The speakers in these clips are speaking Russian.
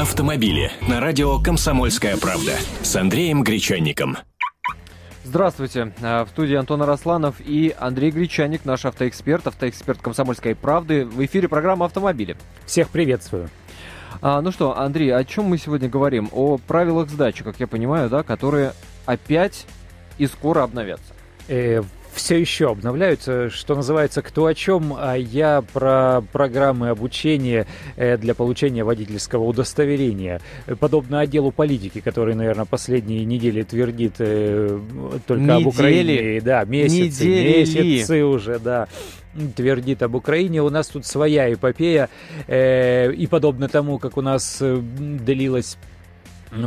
автомобили на радио «Комсомольская правда» с Андреем Гречанником. Здравствуйте. Э, в студии Антон Арасланов и Андрей Гречаник, наш автоэксперт, автоэксперт «Комсомольской правды». В эфире программа «Автомобили». Всех приветствую. А, ну что, Андрей, о чем мы сегодня говорим? О правилах сдачи, как я понимаю, да, которые опять и скоро обновятся. Э, все еще обновляются, что называется, кто о чем, а я про программы обучения э, для получения водительского удостоверения. Подобно отделу политики, который, наверное, последние недели твердит э, только недели. об Украине. Да, месяцы, недели. месяцы уже, да твердит об Украине. У нас тут своя эпопея, э, и подобно тому, как у нас длилась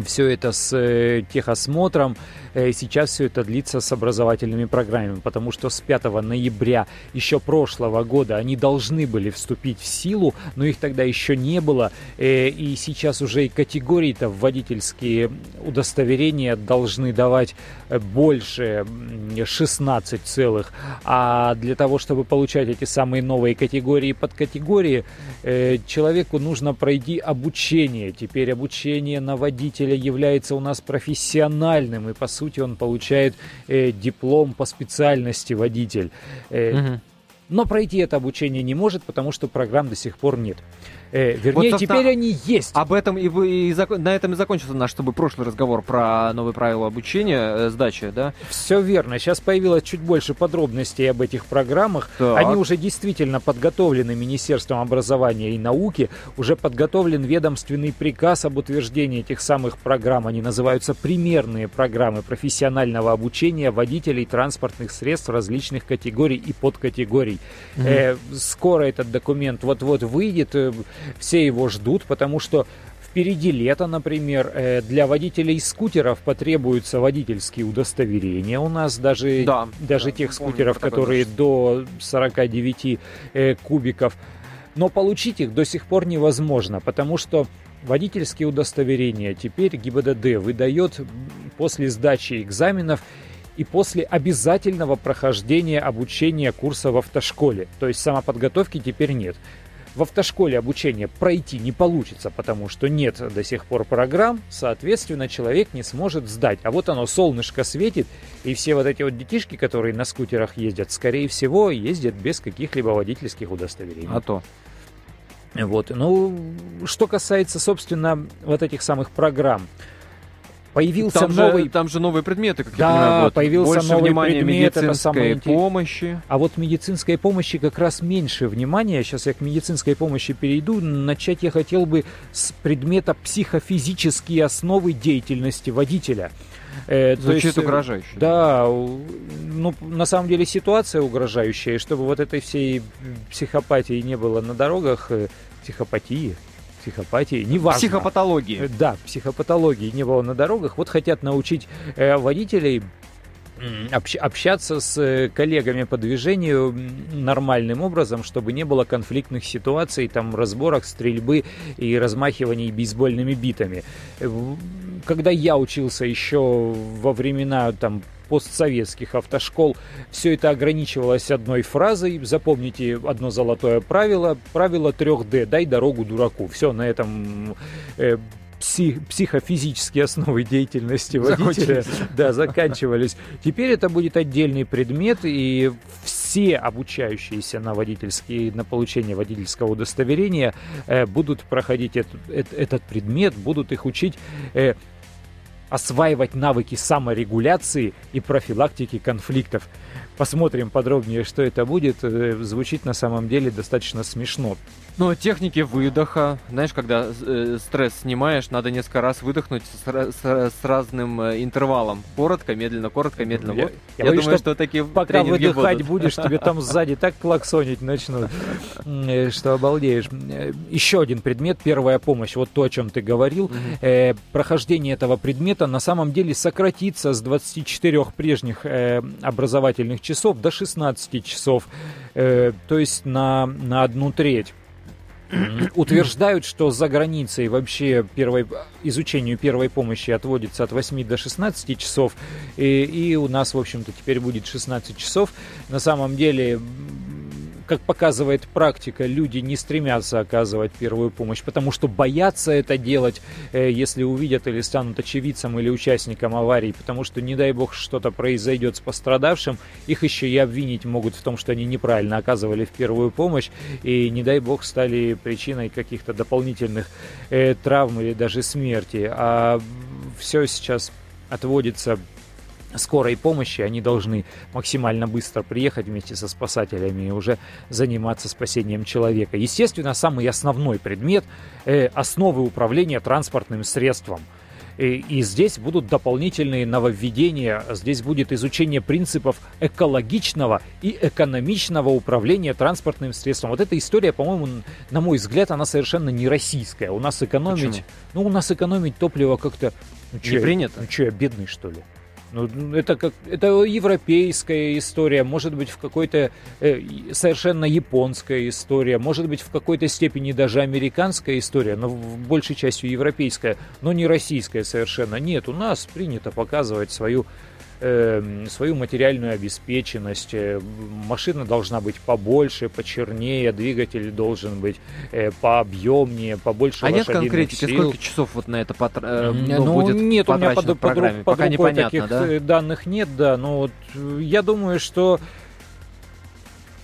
все это с э, техосмотром, Э, сейчас все это длится с образовательными программами, потому что с 5 ноября еще прошлого года они должны были вступить в силу, но их тогда еще не было. Э, и сейчас уже и категории-то водительские удостоверения должны давать больше 16 целых. А для того, чтобы получать эти самые новые категории и подкатегории, человеку нужно пройти обучение. Теперь обучение на водителя является у нас профессиональным и, по сути, он получает э, диплом по специальности водитель. Э, угу. Но пройти это обучение не может, потому что программ до сих пор нет. Э, вернее, вот, теперь они есть. Об этом и, и, и на этом и закончился наш чтобы прошлый разговор про новые правила обучения, э, сдачи, да? Все верно. Сейчас появилось чуть больше подробностей об этих программах. Так. Они уже действительно подготовлены Министерством образования и науки. Уже подготовлен ведомственный приказ об утверждении этих самых программ. Они называются примерные программы профессионального обучения водителей транспортных средств различных категорий и подкатегорий. Mm-hmm. Э, скоро этот документ вот-вот выйдет. Э, все его ждут, потому что Впереди лето, например, э, для водителей скутеров потребуются водительские удостоверения. У нас даже, да, даже да, тех скутеров, которые до 49 э, кубиков. Но получить их до сих пор невозможно, потому что водительские удостоверения теперь ГИБДД выдает после сдачи экзаменов и после обязательного прохождения обучения курса в автошколе. То есть самоподготовки теперь нет в автошколе обучение пройти не получится, потому что нет до сих пор программ, соответственно, человек не сможет сдать. А вот оно, солнышко светит, и все вот эти вот детишки, которые на скутерах ездят, скорее всего, ездят без каких-либо водительских удостоверений. А то. Вот. Ну, что касается, собственно, вот этих самых программ. Появился там новый... Же, там же новые предметы, как да, я понимаю. Вот. появился Больше новый внимания предмет, медицинской это помощи. А вот медицинской помощи как раз меньше внимания. Сейчас я к медицинской помощи перейду. Начать я хотел бы с предмета психофизические основы деятельности водителя. Э, Звучит есть, э, угрожающе. Да, ну, на самом деле ситуация угрожающая, чтобы вот этой всей психопатии не было на дорогах, э, психопатии, психопатии, неважно. Психопатологии. Э, да, психопатологии не было на дорогах. Вот хотят научить э, водителей общ, общаться с э, коллегами по движению нормальным образом, чтобы не было конфликтных ситуаций, там, разборок, стрельбы и размахиваний бейсбольными битами. Э, когда я учился еще во времена там постсоветских автошкол все это ограничивалось одной фразой. Запомните одно золотое правило. Правило 3D. Дай дорогу дураку. Все, на этом э, псих, психофизические основы деятельности водителя да, заканчивались. Теперь это будет отдельный предмет, и все обучающиеся на водительские, на получение водительского удостоверения э, будут проходить этот, этот предмет, будут их учить э, осваивать навыки саморегуляции и профилактики конфликтов. Посмотрим подробнее, что это будет. Э, звучит на самом деле достаточно смешно. Ну, техники выдоха. Знаешь, когда э, стресс снимаешь, надо несколько раз выдохнуть с, с, с разным э, интервалом. Коротко, медленно, коротко, медленно. Я, вот. я, я думаю, что, что такие Пока выдыхать будут. будешь, тебе там сзади так клаксонить начнут, э, что обалдеешь. Еще один предмет, первая помощь. Вот то, о чем ты говорил. Прохождение этого предмета на самом деле сократится с 24 прежних э, образовательных часов до 16 часов. Э, то есть на, на одну треть утверждают, что за границей вообще первой, изучению первой помощи отводится от 8 до 16 часов, и, и у нас, в общем-то, теперь будет 16 часов. На самом деле как показывает практика, люди не стремятся оказывать первую помощь, потому что боятся это делать, э, если увидят или станут очевидцем или участником аварии, потому что, не дай бог, что-то произойдет с пострадавшим, их еще и обвинить могут в том, что они неправильно оказывали в первую помощь, и, не дай бог, стали причиной каких-то дополнительных э, травм или даже смерти. А все сейчас отводится скорой помощи, они должны максимально быстро приехать вместе со спасателями и уже заниматься спасением человека. Естественно, самый основной предмет э, основы управления транспортным средством. И, и здесь будут дополнительные нововведения, здесь будет изучение принципов экологичного и экономичного управления транспортным средством. Вот эта история, по-моему, на мой взгляд, она совершенно не российская. У нас экономить, Почему? ну у нас экономить топливо как-то ну, Не принято? Ну что, я бедный что ли? Ну, это как это европейская история, может быть в какой-то э, совершенно японская история, может быть в какой-то степени даже американская история, но в большей частью европейская, но не российская совершенно. Нет, у нас принято показывать свою свою материальную обеспеченность. Э, Машина должна быть побольше, почернее, двигатель должен быть э, пообъемнее, побольше А нет конкретики, сил. сколько часов вот на это потр- э, ну, ну, будет нет, у меня под, программе? под, под Пока рукой таких да? данных нет, да, но вот я думаю, что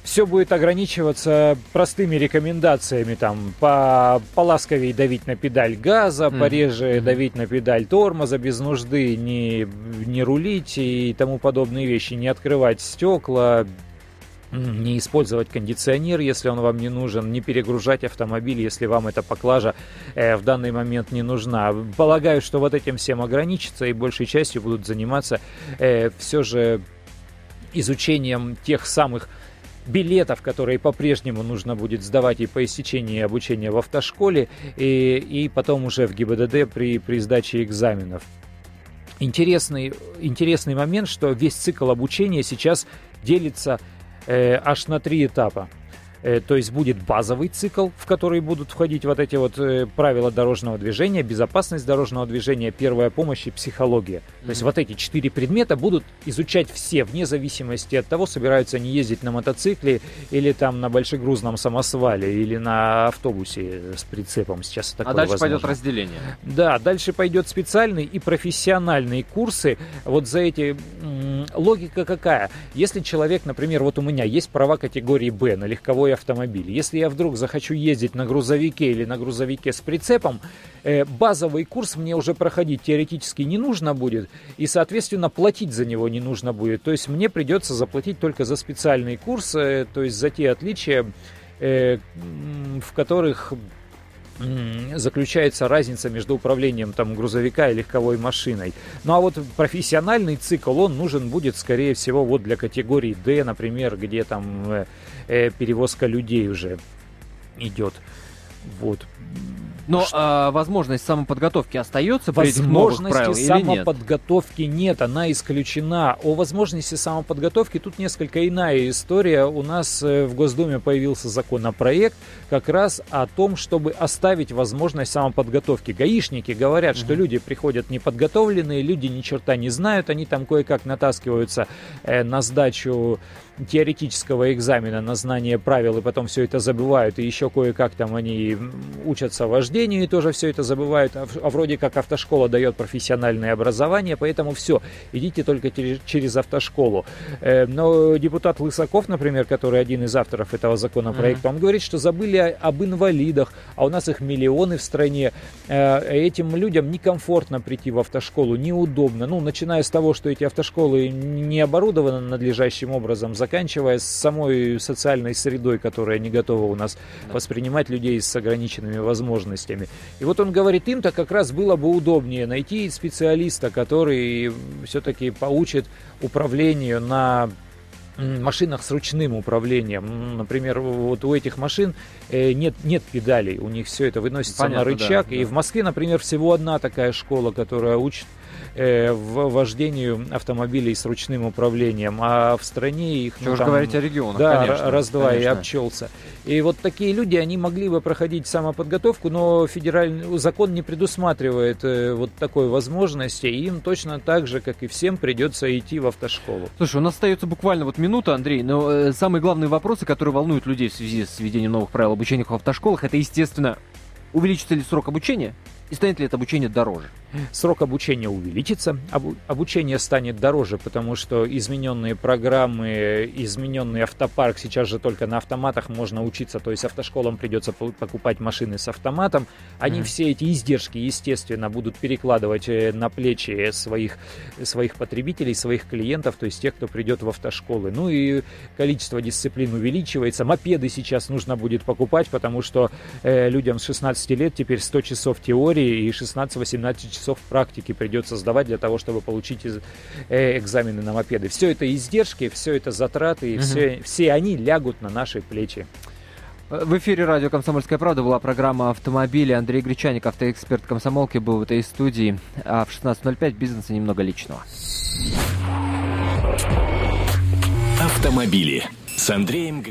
все будет ограничиваться простыми рекомендациями, там, по, поласковее давить на педаль газа, Мгм, пореже давить на педаль тормоза без нужды, не, не рулить и тому подобные вещи, не открывать стекла, не использовать кондиционер, если он вам не нужен, не перегружать автомобиль, если вам эта поклажа э, в данный момент не нужна. Полагаю, что вот этим всем ограничится и большей частью будут заниматься все же изучением тех самых билетов, которые по-прежнему нужно будет сдавать и по истечении обучения в автошколе, и, и потом уже в ГИБДД при, при сдаче экзаменов. Интересный, интересный момент, что весь цикл обучения сейчас делится э, аж на три этапа. Э, то есть будет базовый цикл, в который будут входить вот эти вот э, правила дорожного движения, безопасность дорожного движения, первая помощь и психология. То есть вот эти четыре предмета будут изучать все, вне зависимости от того, собираются они ездить на мотоцикле или там на большегрузном самосвале или на автобусе с прицепом. Сейчас такое А дальше возможно. пойдет разделение. Да, дальше пойдет специальные и профессиональные курсы. Вот за эти м, логика какая? Если человек, например, вот у меня есть права категории Б на легковой автомобиль. Если я вдруг захочу ездить на грузовике или на грузовике с прицепом, э, базовый курс мне уже проходить теоретически не нужно будет, и, соответственно, платить за него не нужно будет. То есть мне придется заплатить только за специальный курс, э, то есть за те отличия, э, в которых заключается разница между управлением там грузовика и легковой машиной. Ну а вот профессиональный цикл, он нужен будет, скорее всего, вот для категории D, например, где там э, э, перевозка людей уже идет. Вот. Но Что- а, возможность самоподготовки остается при этих новых правилах или нет? самоподготовки нет, она исключена. О возможности самоподготовки тут несколько иная история. У нас э, в Госдуме появился законопроект как раз о том, чтобы оставить возможность самоподготовки. Гаишники говорят, что Мгм. люди приходят неподготовленные, люди ни черта не знают, они там кое-как натаскиваются э, на сдачу теоретического экзамена на знание правил и потом все это забывают, и еще кое-как там они учатся вождению и тоже все это забывают, а, а вроде как автошкола дает профессиональное образование, поэтому все, идите только через, через автошколу. Э, но депутат Лысаков, например, который один из авторов этого законопроекта, он говорит, что забыли об инвалидах, а у нас их миллионы в стране. Э, этим людям некомфортно прийти в автошколу, неудобно. Ну, начиная с того, что эти автошколы не оборудованы надлежащим образом, заканчивая с самой социальной средой, которая не готова у нас Да. воспринимать людей с ограниченными возможностями. И вот он говорит, им-то как раз было бы удобнее найти специалиста, который все-таки поучит управлению на машинах с ручным управлением. Например, вот у этих машин э, нет, нет педалей, у них все это выносится Понятно, на рычаг. да, и да. в Москве, например, всего одна такая школа, которая учит в вождению автомобилей с ручным управлением, а в стране их... Что ну, там, говорить о регионах, Да, конечно, раз-два и обчелся. И вот такие люди, они могли бы проходить самоподготовку, но федеральный закон не предусматривает э, вот такой возможности, и им точно так же, как и всем, придется идти в автошколу. Слушай, у нас остается буквально вот минута, Андрей, но э, самые главные вопросы, которые волнуют людей в связи с введением новых правил обучения в автошколах, это, естественно, увеличится ли срок обучения и станет ли это обучение дороже? Срок обучения увеличится, обучение станет дороже, потому что измененные программы, измененный автопарк, сейчас же только на автоматах можно учиться, то есть автошколам придется покупать машины с автоматом. Они mm. все эти издержки, естественно, будут перекладывать э, на плечи своих, своих потребителей, своих клиентов, то есть тех, кто придет в автошколы. Ну и количество дисциплин увеличивается. Мопеды сейчас нужно будет покупать, потому что э, людям с 16 лет теперь 100 часов теории и 16-18 часов практики придется сдавать для того, чтобы получить э, экзамены на мопеды. Все это издержки, все это затраты, и угу. все, все они лягут на наши плечи. В эфире радио «Комсомольская правда» была программа «Автомобили». Андрей Гречаник, автоэксперт комсомолки, был в этой студии. А в 16.05 бизнеса немного личного. Автомобили с Андреем Гречаником.